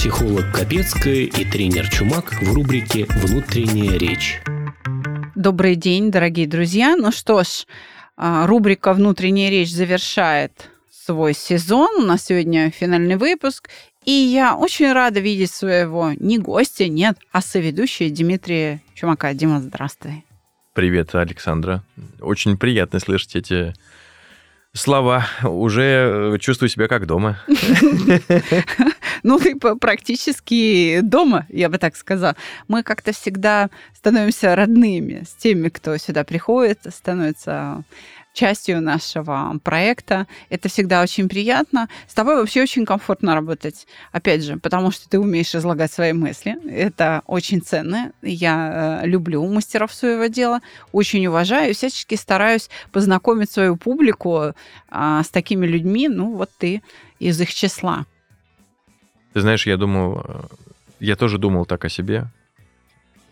психолог Капецкая и тренер Чумак в рубрике «Внутренняя речь». Добрый день, дорогие друзья. Ну что ж, а, рубрика «Внутренняя речь» завершает свой сезон. У нас сегодня финальный выпуск. И я очень рада видеть своего не гостя, нет, а соведущего Дмитрия Чумака. Дима, здравствуй. Привет, Александра. Очень приятно слышать эти слова. Уже чувствую себя как дома. Ну, ты практически дома, я бы так сказала. Мы как-то всегда становимся родными с теми, кто сюда приходит, становится частью нашего проекта. Это всегда очень приятно. С тобой вообще очень комфортно работать. Опять же, потому что ты умеешь излагать свои мысли. Это очень ценно. Я э, люблю мастеров своего дела, очень уважаю и всячески стараюсь познакомить свою публику а, с такими людьми. Ну, вот ты из их числа. Ты знаешь, я думал, э, я тоже думал так о себе,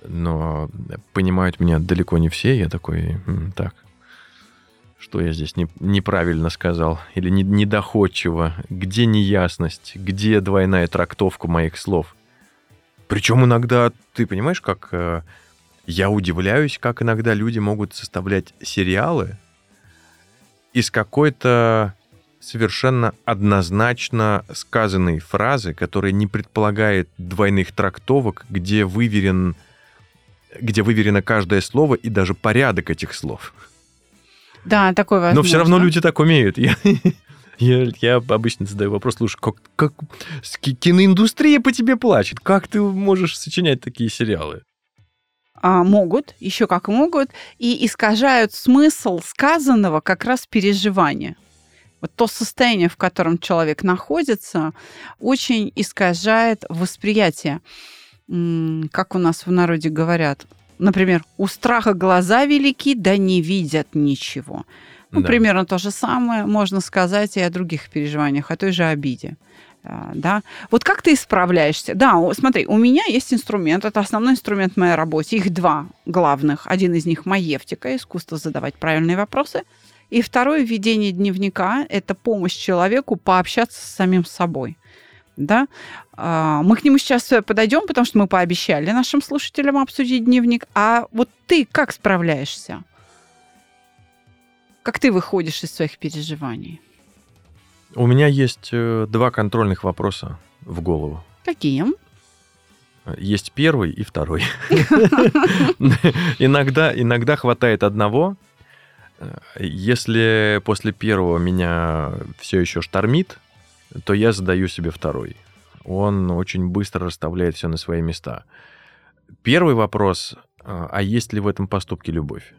но понимают меня далеко не все. Я такой, так, что я здесь не, неправильно сказал или не, недоходчиво, где неясность, где двойная трактовка моих слов. Причем иногда, ты понимаешь, как э, я удивляюсь, как иногда люди могут составлять сериалы из какой-то совершенно однозначно сказанной фразы, которая не предполагает двойных трактовок, где выверен где выверено каждое слово и даже порядок этих слов. Да, такой возможно. Но все равно люди так умеют. Я, я, я обычно задаю вопрос, слушай, как, как киноиндустрия по тебе плачет? Как ты можешь сочинять такие сериалы? А, могут, еще как могут, и искажают смысл сказанного как раз переживания. Вот то состояние, в котором человек находится, очень искажает восприятие. Как у нас в народе говорят, Например, у страха глаза велики, да не видят ничего. Ну, да. примерно то же самое можно сказать и о других переживаниях, о той же обиде. А, да. Вот как ты исправляешься? Да, смотри, у меня есть инструмент, это основной инструмент в моей работе. Их два главных. Один из них маевтика, искусство задавать правильные вопросы. И второе введение дневника – это помощь человеку пообщаться с самим собой да. А, мы к нему сейчас подойдем, потому что мы пообещали нашим слушателям обсудить дневник. А вот ты как справляешься? Как ты выходишь из своих переживаний? У меня есть э, два контрольных вопроса в голову. Какие? Есть первый и второй. Иногда, иногда хватает одного. Если после первого меня все еще штормит, то я задаю себе второй. Он очень быстро расставляет все на свои места. Первый вопрос, а, а есть ли в этом поступке любовь?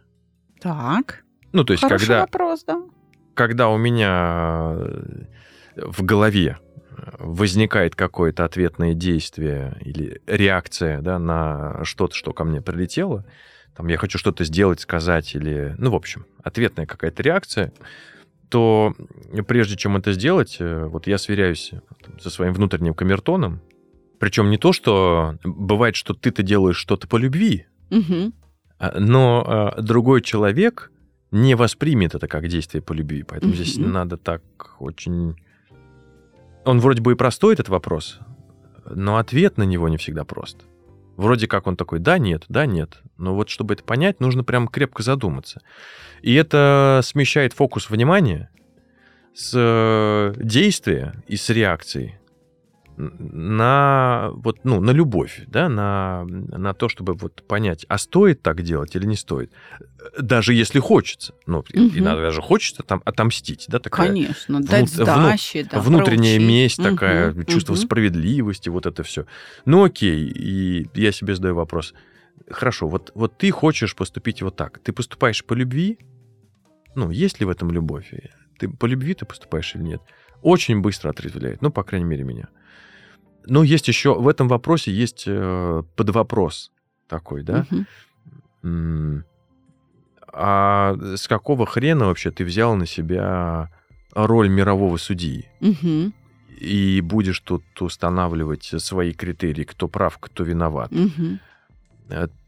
Так. Ну, то есть, Хороший когда... вопрос, да. Когда у меня э, в голове возникает какое-то ответное действие или реакция да, на что-то, что ко мне прилетело, там я хочу что-то сделать, сказать или, ну, в общем, ответная какая-то реакция, то прежде чем это сделать, э, вот я сверяюсь со своим внутренним камертоном. Причем не то, что бывает, что ты-то делаешь что-то по любви, угу. но а, другой человек не воспримет это как действие по любви. Поэтому угу. здесь надо так очень... Он вроде бы и простой, этот вопрос, но ответ на него не всегда прост. Вроде как он такой, да, нет, да, нет. Но вот чтобы это понять, нужно прям крепко задуматься. И это смещает фокус внимания с э, действия и с реакцией на вот ну на любовь, да, на на то, чтобы вот понять, а стоит так делать или не стоит, даже если хочется, ну угу. иногда же хочется там отомстить, да, такая. Конечно, дать вну, сдачи, да, внутренняя проучить. месть угу, такая, чувство угу. справедливости, вот это все. Ну окей, и я себе задаю вопрос. Хорошо, вот вот ты хочешь поступить вот так, ты поступаешь по любви, ну есть ли в этом любовь? Ты по любви ты поступаешь или нет? Очень быстро отрезвляет, ну по крайней мере меня. Но есть еще в этом вопросе есть э, подвопрос такой, да? Угу. А с какого хрена вообще ты взял на себя роль мирового судьи? Угу. И будешь тут устанавливать свои критерии, кто прав, кто виноват. Угу.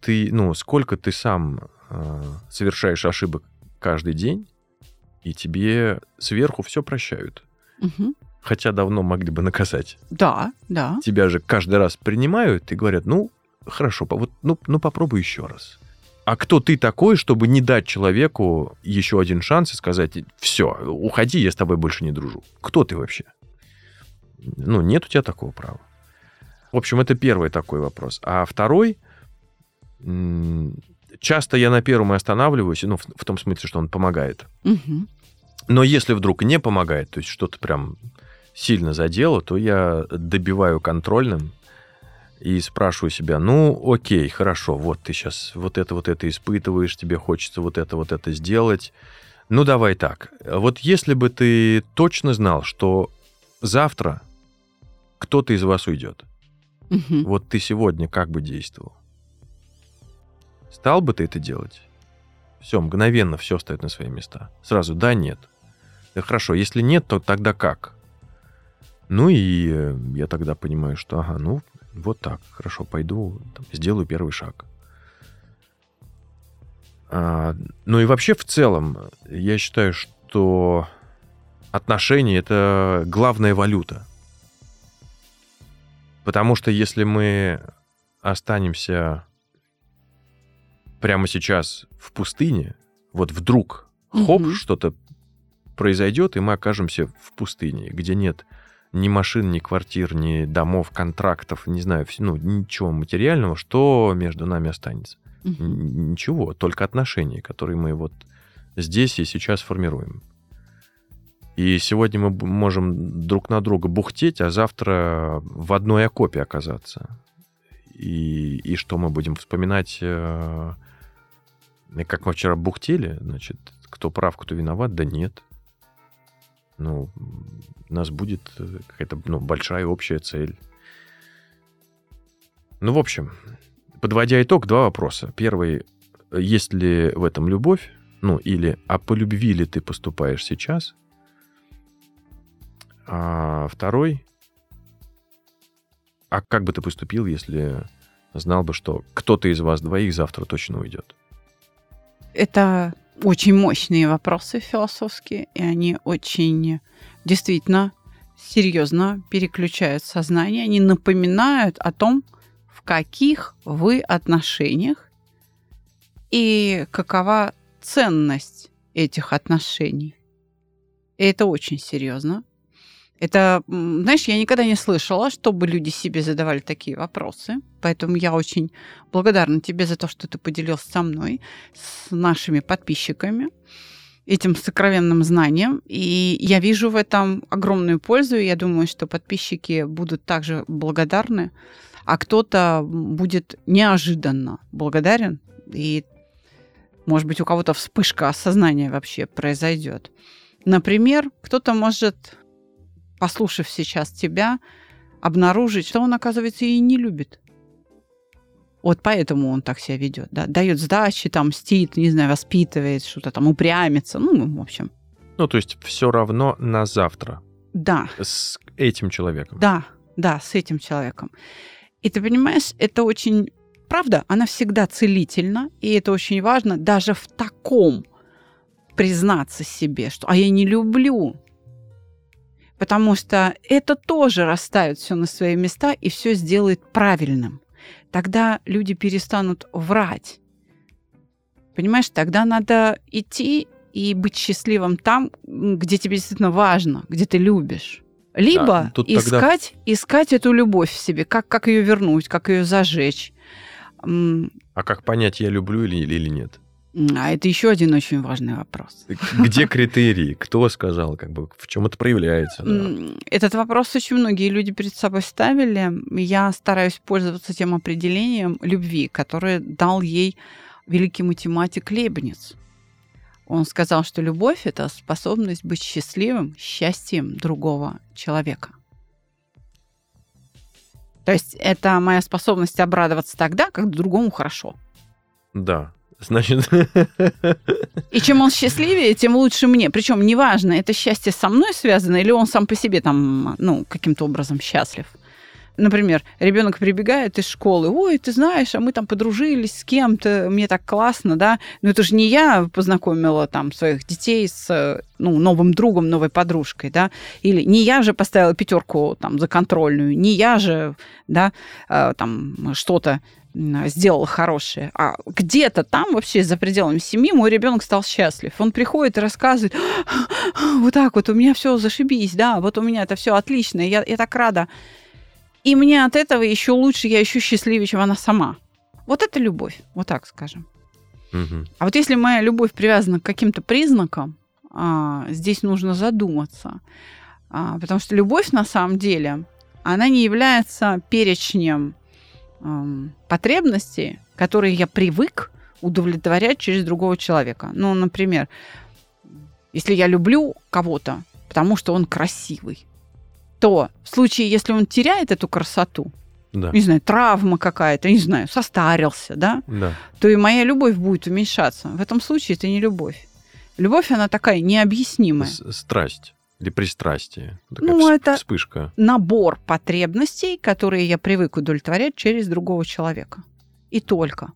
Ты, ну, сколько ты сам э, совершаешь ошибок каждый день, и тебе сверху все прощают. Угу. Хотя давно могли бы наказать. Да, да. Тебя же каждый раз принимают и говорят, ну, хорошо, вот, ну, ну попробуй еще раз. А кто ты такой, чтобы не дать человеку еще один шанс и сказать, все, уходи, я с тобой больше не дружу? Кто ты вообще? Ну, нет у тебя такого права. В общем, это первый такой вопрос. А второй, часто я на первом и останавливаюсь, ну, в, в том смысле, что он помогает. Угу. Но если вдруг не помогает, то есть что-то прям сильно задело, то я добиваю контрольным и спрашиваю себя, ну, окей, хорошо, вот ты сейчас вот это, вот это испытываешь, тебе хочется вот это, вот это сделать. Ну, давай так. Вот если бы ты точно знал, что завтра кто-то из вас уйдет, угу. вот ты сегодня как бы действовал? Стал бы ты это делать? Все, мгновенно все стоит на свои места. Сразу да, нет. Да хорошо, если нет, то тогда как? Ну и э, я тогда понимаю, что ага, ну вот так, хорошо, пойду, там, сделаю первый шаг. А, ну и вообще в целом, я считаю, что отношения это главная валюта. Потому что если мы останемся прямо сейчас в пустыне, вот вдруг хоп, mm что-то произойдет, и мы окажемся в пустыне, где нет ни машин, ни квартир, ни домов, контрактов, не знаю, ну, ничего материального, что между нами останется? Угу. Ничего, только отношения, которые мы вот здесь и сейчас формируем. И сегодня мы можем друг на друга бухтеть, а завтра в одной окопе оказаться. И, и что мы будем вспоминать, э, как мы вчера бухтели, значит, кто прав, кто виноват, да нет ну, у нас будет э, какая-то ну, большая общая цель. Ну, в общем, подводя итог, два вопроса. Первый, есть ли в этом любовь? Ну, или, а по любви ли ты поступаешь сейчас? А второй, а как бы ты поступил, если знал бы, что кто-то из вас двоих завтра точно уйдет? Это очень мощные вопросы философские, и они очень действительно серьезно переключают сознание. Они напоминают о том, в каких вы отношениях и какова ценность этих отношений. И это очень серьезно. Это, знаешь, я никогда не слышала, чтобы люди себе задавали такие вопросы. Поэтому я очень благодарна тебе за то, что ты поделился со мной, с нашими подписчиками этим сокровенным знанием. И я вижу в этом огромную пользу. И я думаю, что подписчики будут также благодарны, а кто-то будет неожиданно благодарен. И, может быть, у кого-то вспышка осознания вообще произойдет. Например, кто-то может послушав сейчас тебя, обнаружить, что он, оказывается, и не любит. Вот поэтому он так себя ведет. Да? Дает сдачи, там, мстит, не знаю, воспитывает, что-то там упрямится. Ну, в общем. Ну, то есть все равно на завтра. Да. С этим человеком. Да, да, с этим человеком. И ты понимаешь, это очень... Правда, она всегда целительна, и это очень важно даже в таком признаться себе, что «а я не люблю потому что это тоже расставит все на свои места и все сделает правильным. Тогда люди перестанут врать. Понимаешь, тогда надо идти и быть счастливым там, где тебе действительно важно, где ты любишь. Либо да, искать, тогда... искать эту любовь в себе, как, как ее вернуть, как ее зажечь. А как понять, я люблю или, или нет? А это еще один очень важный вопрос. Где критерии? Кто сказал? Как бы, в чем это проявляется? Да? Этот вопрос очень многие люди перед собой ставили. Я стараюсь пользоваться тем определением любви, которое дал ей великий математик Лейбниц. Он сказал, что любовь – это способность быть счастливым счастьем другого человека. То есть это моя способность обрадоваться тогда, когда другому хорошо. Да, Значит... И чем он счастливее, тем лучше мне. Причем неважно, это счастье со мной связано или он сам по себе там, ну, каким-то образом счастлив. Например, ребенок прибегает из школы, ой, ты знаешь, а мы там подружились с кем-то, мне так классно, да. Но это же не я познакомила там своих детей с ну, новым другом, новой подружкой, да, или не я же поставила пятерку там за контрольную, не я же, да, э, там что-то сделала хорошее. А где-то там вообще за пределами семьи мой ребенок стал счастлив. Он приходит и рассказывает, вот так вот, у меня все зашибись, да, вот у меня это все отлично, я, я так рада. И мне от этого еще лучше, я еще счастливее, чем она сама. Вот это любовь, вот так скажем. Мгм. А вот если моя любовь привязана к каким-то признакам, а, здесь нужно задуматься. А, потому что любовь на самом деле, она не является перечнем ам, потребностей, которые я привык удовлетворять через другого человека. Ну, например, если я люблю кого-то, потому что он красивый, то в случае, если он теряет эту красоту, Да. не знаю, травма какая-то, не знаю, состарился, да, Да. то и моя любовь будет уменьшаться. В этом случае это не любовь. Любовь, она такая необъяснимая. С- Страсть или пристрастие. Такая Ну, это- вспышка. Набор потребностей, которые я привык удовлетворять через другого человека. И только.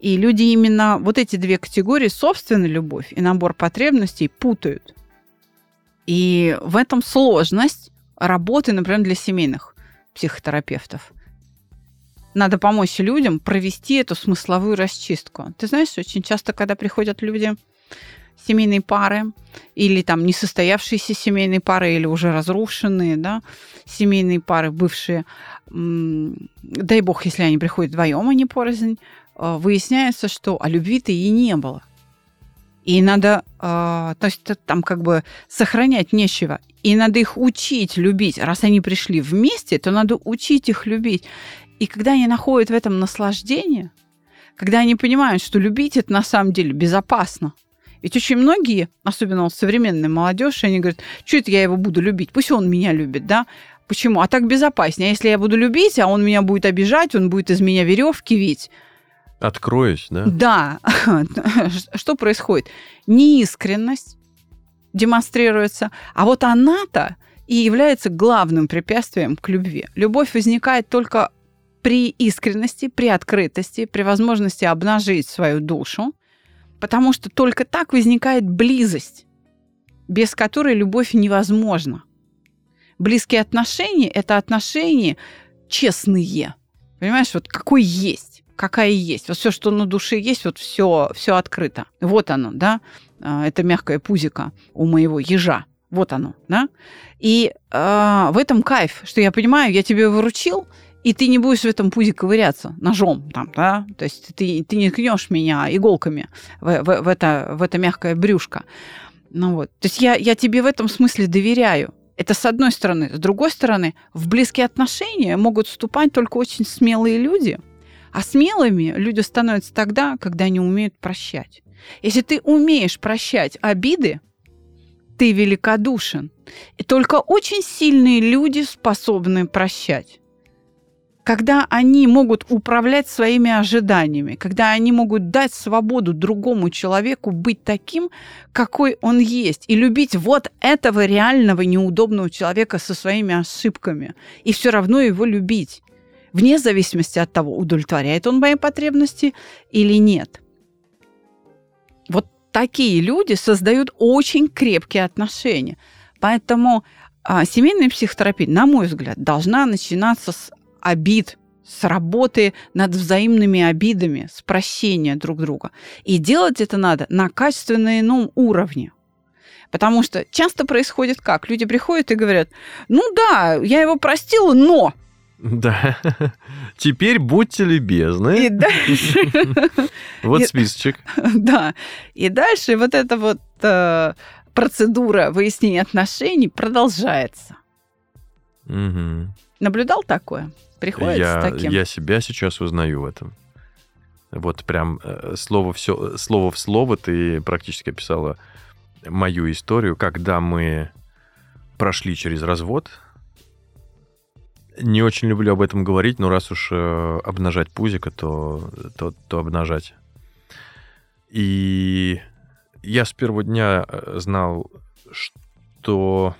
И люди именно вот эти две категории, собственная любовь и набор потребностей, путают. И в этом сложность работы, например, для семейных психотерапевтов. Надо помочь людям провести эту смысловую расчистку. Ты знаешь, очень часто, когда приходят люди, семейные пары, или там несостоявшиеся семейные пары, или уже разрушенные, да, семейные пары, бывшие, дай бог, если они приходят вдвоем, а не порознь, э, выясняется, что о любви-то и не было. И надо, э, то есть там как бы сохранять нечего. И надо их учить любить. Раз они пришли вместе, то надо учить их любить. И когда они находят в этом наслаждение, когда они понимают, что любить это на самом деле безопасно. Ведь очень многие, особенно вот современная молодежь, они говорят, что это я его буду любить? Пусть он меня любит, да? Почему? А так безопаснее. А если я буду любить, а он меня будет обижать, он будет из меня веревки вить, Откроюсь, да? да, что происходит? Неискренность демонстрируется, а вот она-то и является главным препятствием к любви. Любовь возникает только при искренности, при открытости, при возможности обнажить свою душу, потому что только так возникает близость, без которой любовь невозможна. Близкие отношения – это отношения честные. Понимаешь, вот какой есть, какая есть. Вот все, что на душе есть, вот все, все открыто. Вот оно, да. А, Это мягкое пузико у моего ежа. Вот оно, да. И а, в этом кайф, что я понимаю, я тебе выручил, и ты не будешь в этом пузе ковыряться ножом, там, да, то есть ты, ты не ткнешь меня иголками в, в- в это, в это мягкое брюшко. Ну вот, то есть я, я тебе в этом смысле доверяю. Это с одной стороны. С другой стороны, в близкие отношения могут вступать только очень смелые люди. А смелыми люди становятся тогда, когда они умеют прощать. Если ты умеешь прощать обиды, ты великодушен. И только очень сильные люди способны прощать. Когда они могут управлять своими ожиданиями, когда они могут дать свободу другому человеку быть таким, какой он есть, и любить вот этого реального неудобного человека со своими ошибками, и все равно его любить, вне зависимости от того, удовлетворяет он мои потребности или нет. Вот такие люди создают очень крепкие отношения. Поэтому а, семейная психотерапия, на мой взгляд, должна начинаться с обид, с работы над взаимными обидами, с прощения друг друга. И делать это надо на качественно ином уровне. Потому что часто происходит как? Люди приходят и говорят, ну да, я его простила, но... Да. Теперь будьте любезны. И дальше, Вот списочек. да, и дальше вот эта вот э, процедура выяснения отношений продолжается. Наблюдал такое? Приходится Я, с таким? я себя сейчас узнаю в этом. Вот прям э, слово, все, слово в слово ты практически описала мою историю, когда мы прошли через развод. Не очень люблю об этом говорить, но раз уж э, обнажать пузико, то, то, то обнажать. И я с первого дня э, знал, что,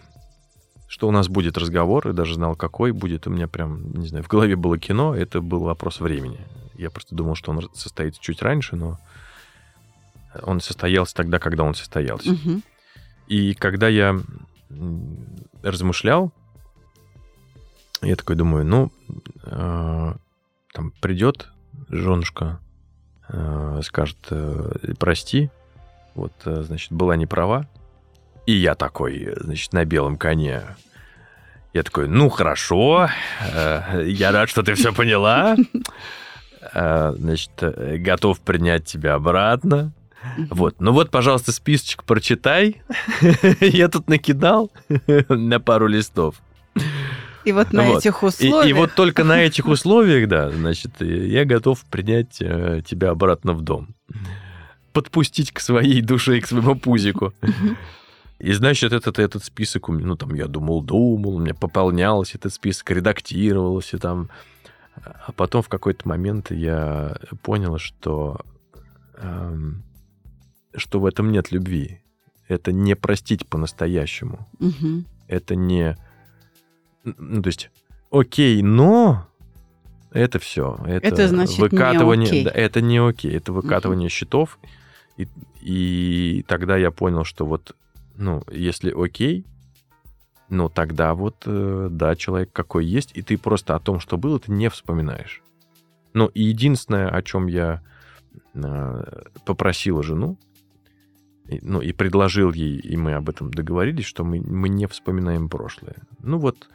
что у нас будет разговор, и даже знал, какой будет. У меня прям, не знаю, в голове было кино, это был вопрос времени. Я просто думал, что он состоится чуть раньше, но он состоялся тогда, когда он состоялся. Мгм. И когда я размышлял, я такой думаю, ну, э, там придет женушка, э, скажет, э, прости, вот, э, значит, была не права. И я такой, значит, на белом коне. Я такой, ну, хорошо, э, я рад, что ты все поняла. Э, Значит, готов принять тебя обратно. Вот, ну вот, пожалуйста, списочек прочитай. Я тут накидал на пару листов. И вот на Вот. этих И, условиях... и вот только на этих условиях, да, значит, я готов принять э, тебя обратно в дом. Подпустить к своей душе и к своему пузику. И, значит, этот, этот список, ну, там, я думал, думал, у меня пополнялся этот список, редактировался там. А потом в какой-то момент я понял, что, эм, что в этом нет любви. Это не простить по-настоящему. Мгм. Это не... Ну, то есть, окей, но... Это все. Это, Это значит не выкатывание. окей. да, это не окей. Это выкатывание счетов. И, и тогда я понял, что вот, ну, если окей, ну, тогда вот, э, да, человек какой есть, и ты просто о том, что было, ты не вспоминаешь. Ну, и единственное, о чем я э, попросил жену, ну, и предложил ей, и мы об этом договорились, что мы, мы не вспоминаем прошлое. Ну, вот,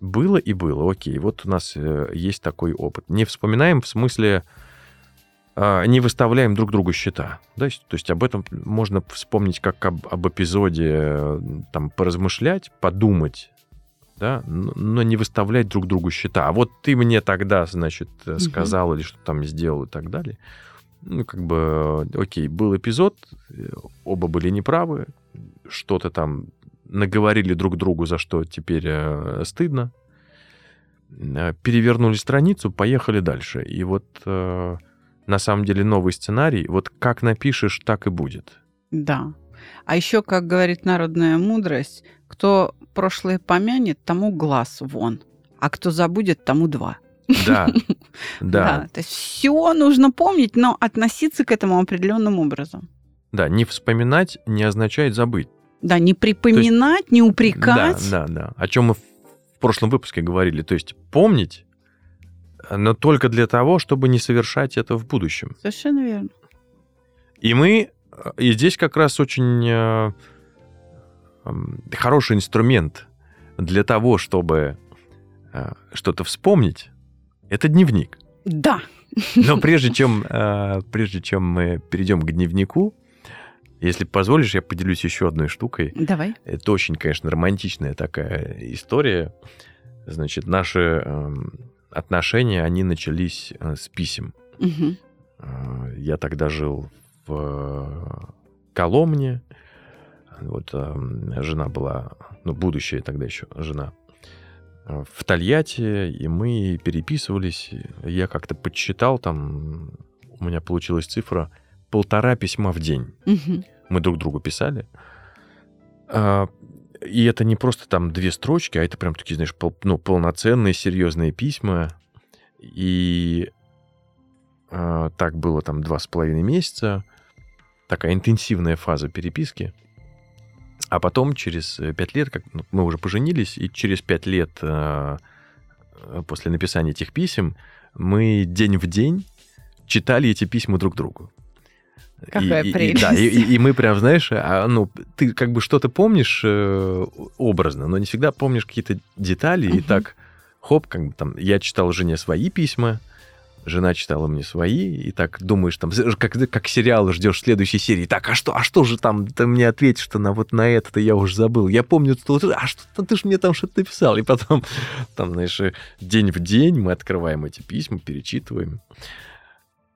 было и было, окей, вот у нас э, есть такой опыт. Не вспоминаем в смысле не выставляем друг другу счета. Да? То есть- об этом можно вспомнить как об, об эпизоде, э, там, поразмышлять, подумать, да, но не выставлять друг другу счета. А вот ты мне тогда, значит, э, сказал или что там сделал и так далее. Ну, как бы, э, окей, был эпизод, оба были неправы, что-то там наговорили друг другу, за что теперь стыдно. Перевернули страницу, поехали дальше. И вот на самом деле новый сценарий, вот как напишешь, так и будет. Да. А еще, как говорит народная мудрость, кто прошлое помянет, тому глаз вон, а кто забудет, тому два. Да, да, То есть все нужно помнить, но относиться к этому определенным образом. да. Не вспоминать не означает забыть. Да, не припоминать, не упрекать. Да, да, да. О чем мы в прошлом выпуске говорили. То есть помнить, но только для того, чтобы не совершать это в будущем. Совершенно верно. И мы, и здесь как раз очень э, хороший инструмент для того, чтобы э, что-то вспомнить, это дневник. Да. Но прежде чем, э, прежде чем мы перейдем к дневнику, если позволишь, я поделюсь еще одной штукой. Давай. Это очень, конечно, романтичная такая история. Значит, наши эм, отношения, они начались э, с писем. Э, Я тогда жил в э, Коломне. Вот эм, жена была, ну, будущая тогда еще жена, в Тольятти, и мы переписывались. Я как-то подсчитал, там у меня получилась цифра полтора письма в день Мгм. мы друг другу писали. И это не просто там две строчки, а это прям такие, знаешь, пол- ну, полноценные, серьезные письма. И а, так было там два с половиной месяца. Такая интенсивная фаза переписки. А потом через э, пять лет, как ну, мы уже поженились, и через пять лет а, э, после написания этих писем мы день в день читали эти письма друг другу. Какая и, и- и- прелесть. да, и, и- и мы прям, знаешь, а, ну, ты как бы что-то помнишь э, образно, но не всегда помнишь какие-то детали, и Мгм. так, хоп, как бы там, я читал жене свои письма, жена читала мне свои, и так думаешь, там, как, как сериал ждешь следующей серии, так, а что, а что же там, ты мне ответишь, что на вот на это я уже забыл, я помню, что, а что ты же мне там что-то написал, и потом, там, знаешь, э, день в день мы открываем эти письма, перечитываем.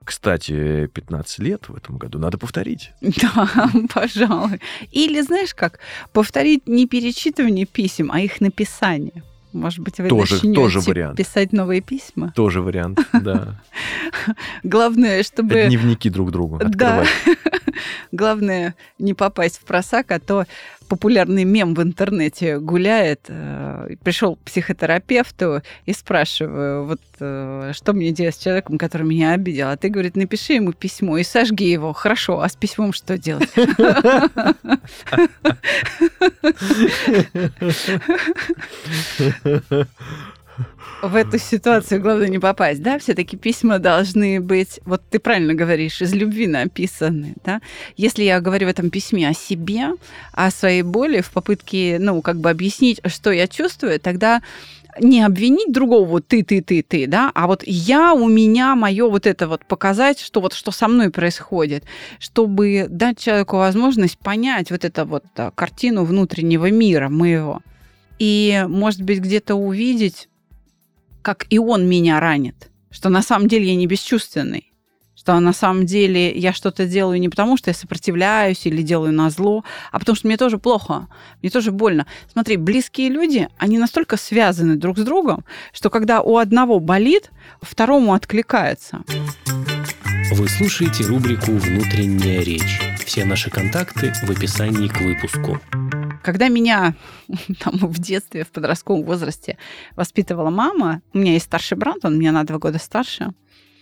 Кстати, 15 лет в этом году надо повторить. Да, пожалуй. Или, знаешь как, повторить не перечитывание писем, а их написание. Может быть, вы Тоже- начнете тоже вариант. писать новые письма. Тоже вариант, да. Главное, чтобы... Дневники друг другу Да. Главное не попасть в просак, а то популярный мем в интернете гуляет. Э, пришел к психотерапевту и спрашиваю, вот э, что мне делать с человеком, который меня обидел? А ты, говорит, напиши ему письмо и сожги его. Хорошо, а с письмом что делать? в эту ситуацию главное не попасть, да, все-таки письма должны быть, вот ты правильно говоришь, из любви написаны, да. Если я говорю в этом письме о себе, о своей боли, в попытке, ну, как бы объяснить, что я чувствую, тогда не обвинить другого, вот ты, ты, ты, ты, да, а вот я, у меня, мое вот это вот показать, что вот что со мной происходит, чтобы дать человеку возможность понять вот эту вот картину внутреннего мира моего. И, может быть, где-то увидеть как и он меня ранит, что на самом деле я не бесчувственный, что на самом деле я что-то делаю не потому, что я сопротивляюсь или делаю на зло, а потому что мне тоже плохо, мне тоже больно. Смотри, близкие люди, они настолько связаны друг с другом, что когда у одного болит, второму откликается. Вы слушаете рубрику «Внутренняя речь». Все наши контакты в описании к выпуску. Когда меня там, в детстве, в подростковом возрасте воспитывала мама, у меня есть старший брат, он меня на два года старше,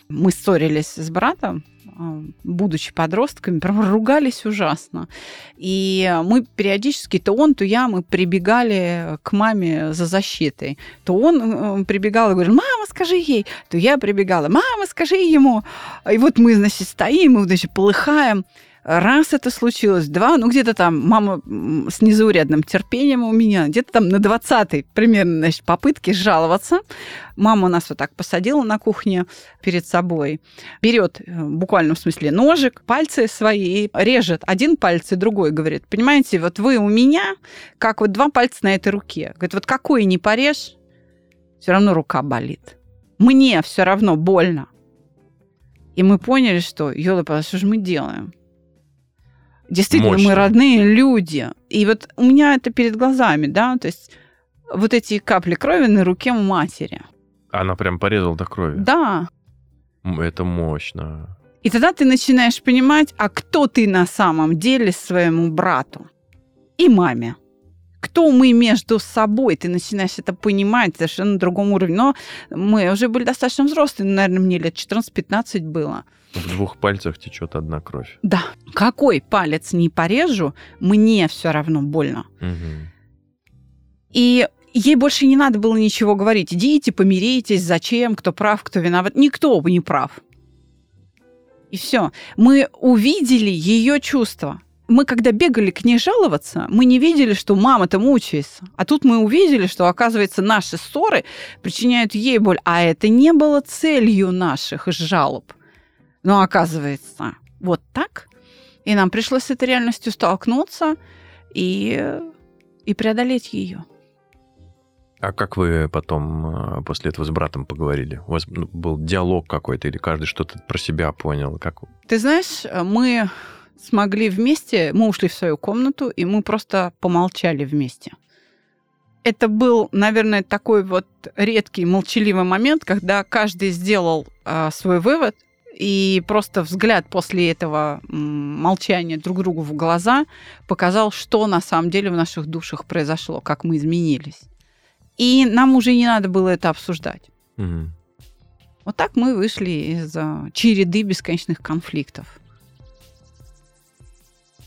мы ссорились с братом, а, будучи подростками, прям ругались ужасно. И мы периодически, то он, то я, мы прибегали к маме за защитой. То он э, прибегал и говорил, мама, скажи ей. То я прибегала, мама, скажи ему. И вот мы, значит, стоим, мы, значит, полыхаем. Раз это случилось, два, ну где-то там мама с незаурядным терпением у меня, где-то там на 20-й примерно значит, попытке жаловаться. Мама нас вот так посадила на кухне перед собой, берет э, буквально в смысле ножик, пальцы свои, режет один палец и другой, говорит, понимаете, вот вы у меня, как вот два пальца на этой руке. Говорит, вот какой не порежь, все равно рука болит. Мне все равно больно. И мы поняли, что, ёлы, что же мы делаем? Действительно, Мощно. мы родные люди. И вот у меня это перед глазами, да, то есть вот эти капли крови на руке матери. Она прям порезала до крови? Да. Это мощно. И тогда ты начинаешь понимать, а кто ты на самом деле своему брату и маме. Кто мы между собой, ты начинаешь это понимать совершенно на другом уровне. Но мы уже были достаточно взрослые, наверное, мне лет 14-15 было. В двух пальцах течет одна кровь. Да. Какой палец не порежу, мне все равно больно. Угу. И ей больше не надо было ничего говорить. Идите, помиритесь, зачем, кто прав, кто виноват. Никто не прав. И все. Мы увидели ее чувства. Мы, когда бегали к ней жаловаться, мы не видели, что мама-то мучается. А тут мы увидели, что, оказывается, наши ссоры причиняют ей боль. А это не было целью наших жалоб. Но оказывается, вот так. И нам пришлось с этой реальностью столкнуться и, и преодолеть ее. А как вы потом а, после этого с братом поговорили? У вас ну, был диалог какой-то или каждый что-то про себя понял? Как... Ты знаешь, мы смогли вместе, мы ушли в свою комнату, и мы просто помолчали вместе. Это был, наверное, такой вот редкий молчаливый момент, когда каждый сделал э, свой вывод, и просто взгляд после этого молчания друг другу в глаза показал, что на самом деле в наших душах произошло, как мы изменились. И нам уже не надо было это обсуждать. Угу. Вот так мы вышли из череды бесконечных конфликтов.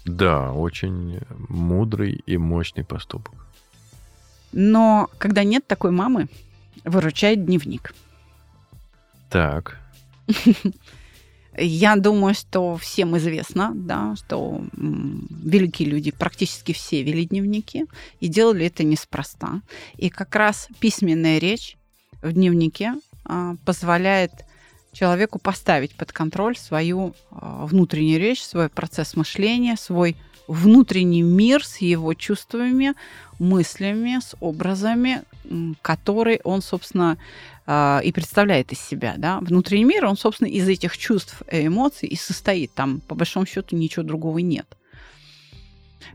Да, очень мудрый и мощный поступок. Но когда нет такой мамы, выручает дневник. Так. Я думаю, что всем известно, да, что великие люди, практически все вели дневники, и делали это неспроста. И как раз письменная речь в дневнике а, позволяет человеку поставить под контроль свою а, внутреннюю речь, свой процесс мышления, свой внутренний мир с его чувствами, мыслями, с образами, который он, собственно, а, и представляет из себя. Да? Внутренний мир, он, собственно, из этих чувств и эмоций и состоит. Там, по большому счету, ничего другого нет.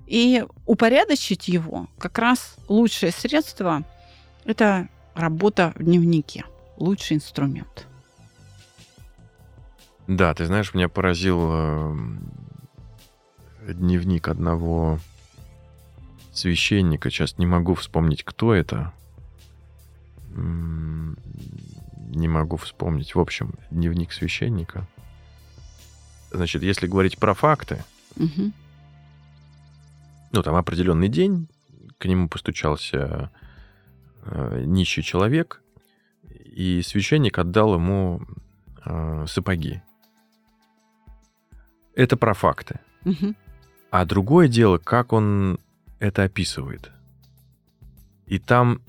И упорядочить его как раз лучшее средство – это работа в дневнике, лучший инструмент. Да, ты знаешь, меня поразил э, дневник одного священника. Сейчас не могу вспомнить, кто это. Не могу вспомнить. В общем, дневник священника. Значит, если говорить про факты, Мгм. ну, там определенный день, к нему постучался э, нищий человек, и священник отдал ему э, сапоги. Это про факты. Мгм. А другое дело, как он это описывает. И там,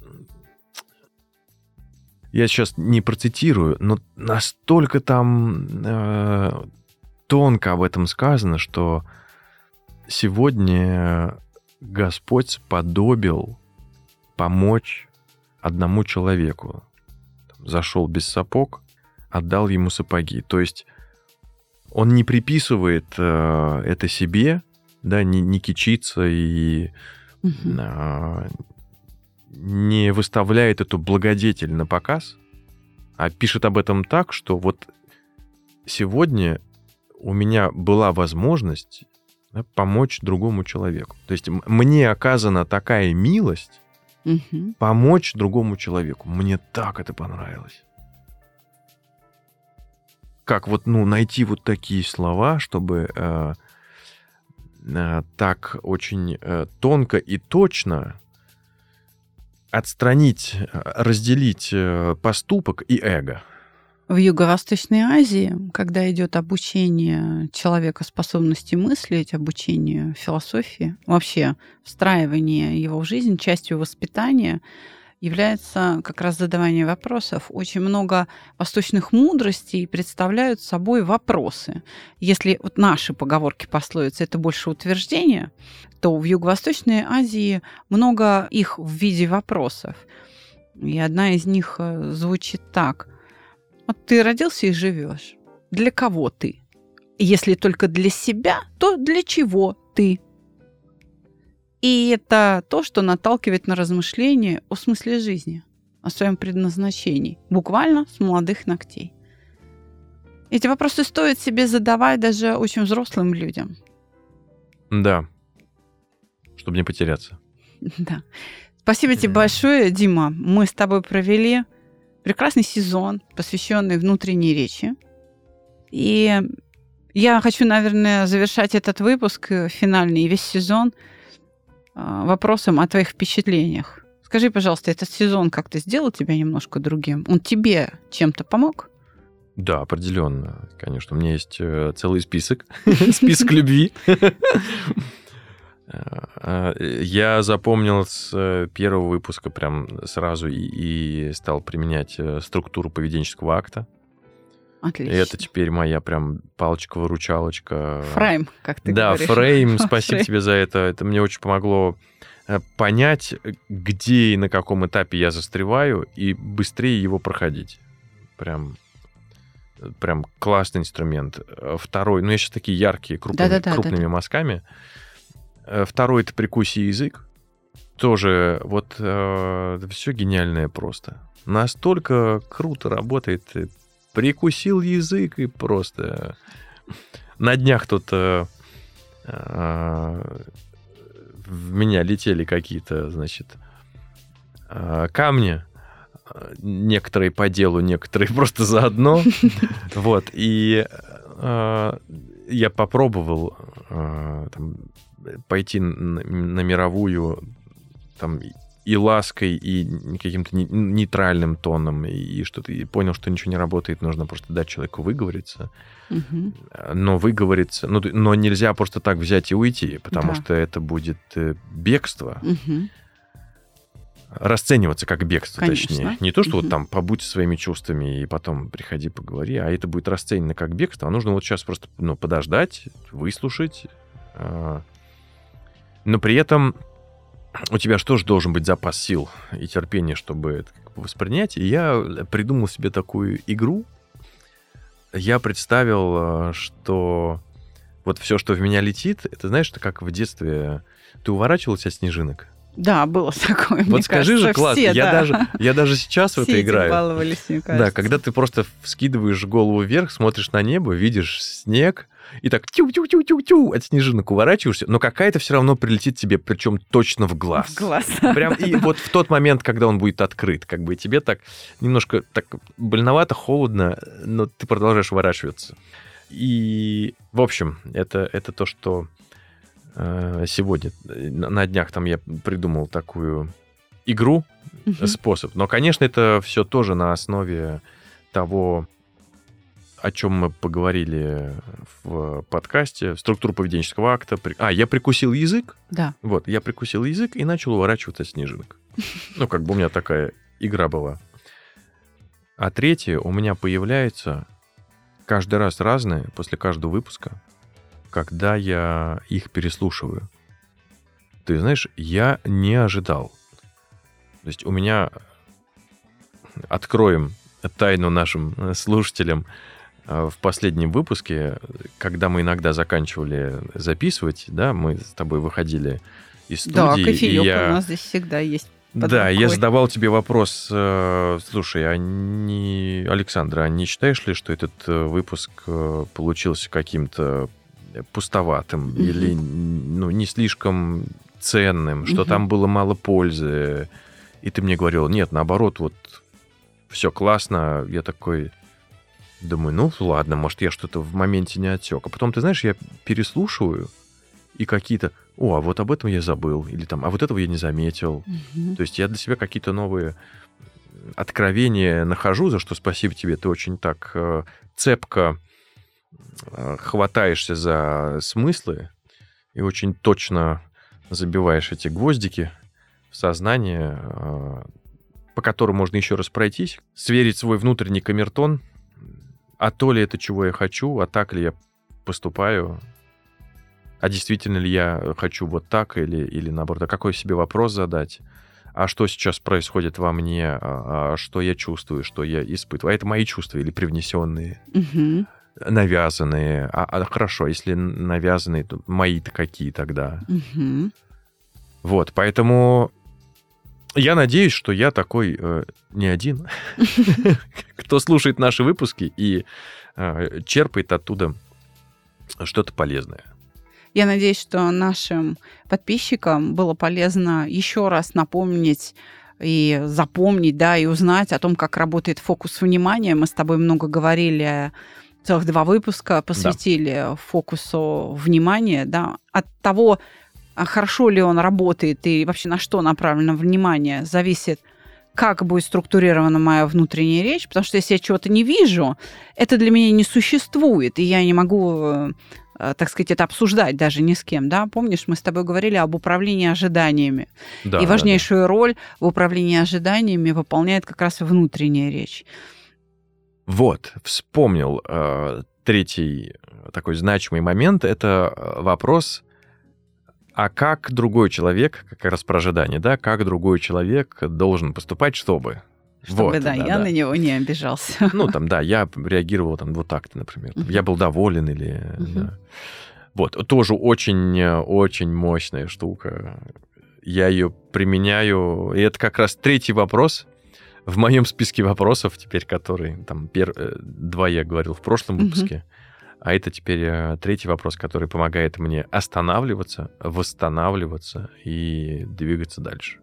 я сейчас не процитирую, но настолько там э, тонко об этом сказано, что сегодня Господь сподобил помочь одному человеку. Зашел без сапог, отдал ему сапоги. То есть он не приписывает э, это себе, да, не, не кичится и Мгм. а, не выставляет эту благодетель на показ, а пишет об этом так, что вот сегодня у меня была возможность да, помочь другому человеку. То есть мне оказана такая милость Мгм. помочь другому человеку. Мне так это понравилось. Как вот, ну, найти вот такие слова, чтобы э, так очень э, тонко и точно отстранить, э, разделить э, поступок и эго. В Юго-Восточной Азии, когда идет обучение человека способности мыслить, обучение философии, вообще встраивание его в жизнь, частью воспитания является как раз задавание вопросов. Очень много восточных мудростей представляют собой вопросы. Если вот наши поговорки, пословицы, это больше утверждение, то в Юго-Восточной Азии много их в виде вопросов. И одна из них э, звучит так. Вот ты родился и живешь. Для кого ты? Если только для себя, то для чего ты? И это то, что наталкивает на размышления о смысле жизни, о своем предназначении, буквально с молодых ногтей. Эти вопросы стоит себе задавать даже очень взрослым людям. Да. Чтобы не потеряться. Да. Спасибо тебе большое, Дима. Мы с тобой провели прекрасный сезон, посвященный внутренней речи. И я хочу, наверное, завершать этот выпуск э, финальный весь сезон вопросом о твоих впечатлениях. Скажи, пожалуйста, этот сезон как-то сделал тебя немножко другим? Он тебе чем-то помог? Да, определенно. Конечно, у меня есть э, целый список. Список любви. Э, Я запомнил с э, первого выпуска прям сразу и, и стал применять структуру поведенческого акта. И Отлично. это теперь моя прям палочка-выручалочка. Фрейм, как ты да, говоришь. фрейм, спасибо Фрейм. тебе за это. Это мне очень помогло э, понять, где и на каком этапе я застреваю, и быстрее его проходить. Прям, прям классный инструмент. Э, Второй, ну я сейчас такие яркие, крупными, Да-да-да, крупными да-да. мазками. Э, Второй это прикуси язык. Тоже вот все гениальное просто. Настолько круто работает. Прикусил язык и просто на днях тут э, э, в меня летели какие-то, значит, э, камни. Э, Некоторые по делу, некоторые просто заодно. Вот. И э, я попробовал э, пойти на мировую там и лаской, и каким-то не- нейтральным тоном, и, что-то, и понял, что ничего не работает, нужно просто дать человеку выговориться. Мгм. Но выговориться, ну, но нельзя просто так взять и уйти, потому Да. что это будет э, бегство, Мгм. расцениваться как бегство, Конечно. точнее. Не то, что Мгм. вот там побудь своими чувствами и потом приходи, поговори, а это будет расценено как бегство, а нужно вот сейчас просто ну, подождать, выслушать, а, но при этом у тебя же должен быть запас сил и терпения, чтобы это воспринять. И я придумал себе такую игру. Я представил, э, что вот все, что в меня летит, это знаешь, это как в детстве ты уворачивалась от снежинок. Да, было такое. вот скажи кажется, же, классно. все, я, да. даже, я даже сейчас в Все это этим играю. баловались, мне Да, кажется. когда ты просто вскидываешь голову вверх, смотришь на небо, видишь снег, и так тю-тю-тю-тю-тю от снежинок уворачиваешься, но какая-то все равно прилетит тебе, причем точно в глаз. В глаз. Прям и вот в тот момент, когда он будет открыт, как бы тебе так немножко так больновато, холодно, но ты продолжаешь уворачиваться. И, в общем, это, это то, что э, сегодня, на, на днях там я придумал такую игру, Мгм. способ. Но, конечно, это все тоже на основе того, о чем мы поговорили в подкасте, структуру поведенческого акта. А, я прикусил язык. Да. Вот, я прикусил язык и начал уворачиваться от снежинок. Ну, как бы у меня такая игра была. А третье у меня появляется каждый раз разное после каждого выпуска, когда я их переслушиваю. Ты знаешь, я не ожидал. То есть у меня откроем тайну нашим э, слушателям в последнем выпуске, когда мы иногда заканчивали записывать, да, мы с тобой выходили из студии. Да, кофеек я... у нас здесь всегда есть. Да, я рукой. задавал тебе вопрос, э, слушай, а не... Александра, а не считаешь ли, что этот э, выпуск э, получился каким-то пустоватым Мгм. или ну, не слишком ценным, что Мгм. там было мало пользы? И ты мне говорил, нет, наоборот, вот все классно. Я такой думаю, ну ладно, может, я что-то в моменте не отсек. А потом, ты знаешь, я переслушиваю, и какие-то, о, а вот об этом я забыл, или там, а вот этого я не заметил. Мгм. То есть я для себя какие-то новые откровения нахожу, за что спасибо тебе. Ты очень так э, цепко э, хватаешься за смыслы и очень точно забиваешь эти гвоздики в сознание, э, по которым можно еще раз пройтись, сверить свой внутренний камертон, а то ли это, чего я хочу, а так ли я поступаю, а действительно ли я хочу вот так или, или наоборот, а какой себе вопрос задать, а что сейчас происходит во мне, а, а что я чувствую, что я испытываю. А это мои чувства или привнесенные, Мгм. навязанные. А, а хорошо, если навязанные, то мои-то какие тогда? Мгм. Вот, поэтому я надеюсь, что я такой э, не один, кто слушает наши выпуски и э, черпает оттуда что-то полезное. Я надеюсь, что нашим подписчикам было полезно еще раз напомнить и запомнить, да, и узнать о том, как работает фокус внимания. Мы с тобой много говорили, целых два выпуска посвятили фокусу внимания, да, от того, хорошо ли он работает и вообще на что направлено внимание, зависит как будет структурирована моя внутренняя речь, потому что если я чего-то не вижу, это для меня не существует, и я не могу э, так сказать, это обсуждать даже ни с кем, да? Помнишь, мы с тобой говорили об управлении ожиданиями. Да, и да, важнейшую роль в управлении ожиданиями выполняет как раз внутренняя речь. Вот, вспомнил э, третий такой значимый момент. Это э, вопрос, а как другой человек, как раз про ожидание, да, как другой человек должен поступать, чтобы... Чтобы, Вот, да, я на него не обижался. Ну, там, да, я реагировал там вот так-то, например. Там. Я был доволен или... Мгм. да. Вот, тоже очень-очень мощная штука. Я ее применяю. И это как раз третий вопрос в моем списке вопросов теперь, который там пер... э, два я говорил в прошлом выпуске. А это теперь э, третий вопрос, который помогает мне останавливаться, восстанавливаться и двигаться дальше.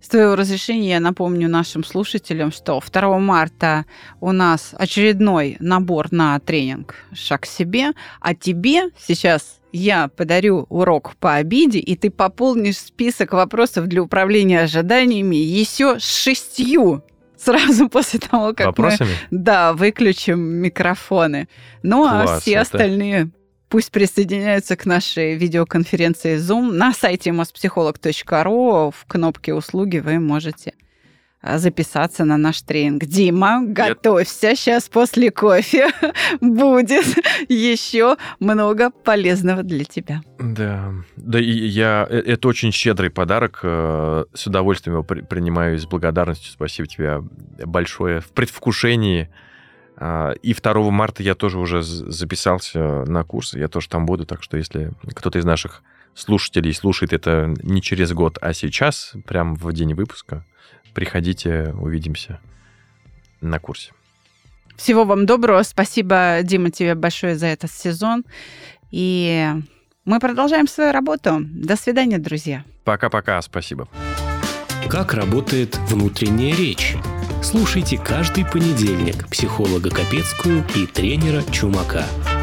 С твоего разрешения я напомню нашим слушателям, что 2 марта у нас очередной набор на тренинг «Шаг к себе», а тебе сейчас я подарю урок по обиде, и ты пополнишь список вопросов для управления ожиданиями еще с шестью сразу после того, как мы Вопросами? да, выключим микрофоны. Ну, а Класс, все это- остальные пусть присоединяются к нашей видеоконференции Zoom. На сайте mospsycholog.ru в кнопке «Услуги» вы можете а, записаться на наш тренинг. Дима, готовься, сейчас после кофе будет еще много полезного для тебя. Да, да, и я э, это очень щедрый подарок. э, С удовольствием его при- принимаю и с благодарностью. Спасибо тебе большое. В предвкушении. А, И 2 марта я тоже уже записался на курс. Я тоже там буду. Так что если кто-то из наших слушателей слушает это не через год, а сейчас, прям в день выпуска, приходите, увидимся на курсе. Всего вам доброго. Спасибо, Дима, тебе большое за этот сезон. И мы продолжаем свою работу. До свидания, друзья. Пока-пока, спасибо. Как работает внутренняя речь? Слушайте каждый понедельник психолога Капецкую и тренера Чумака –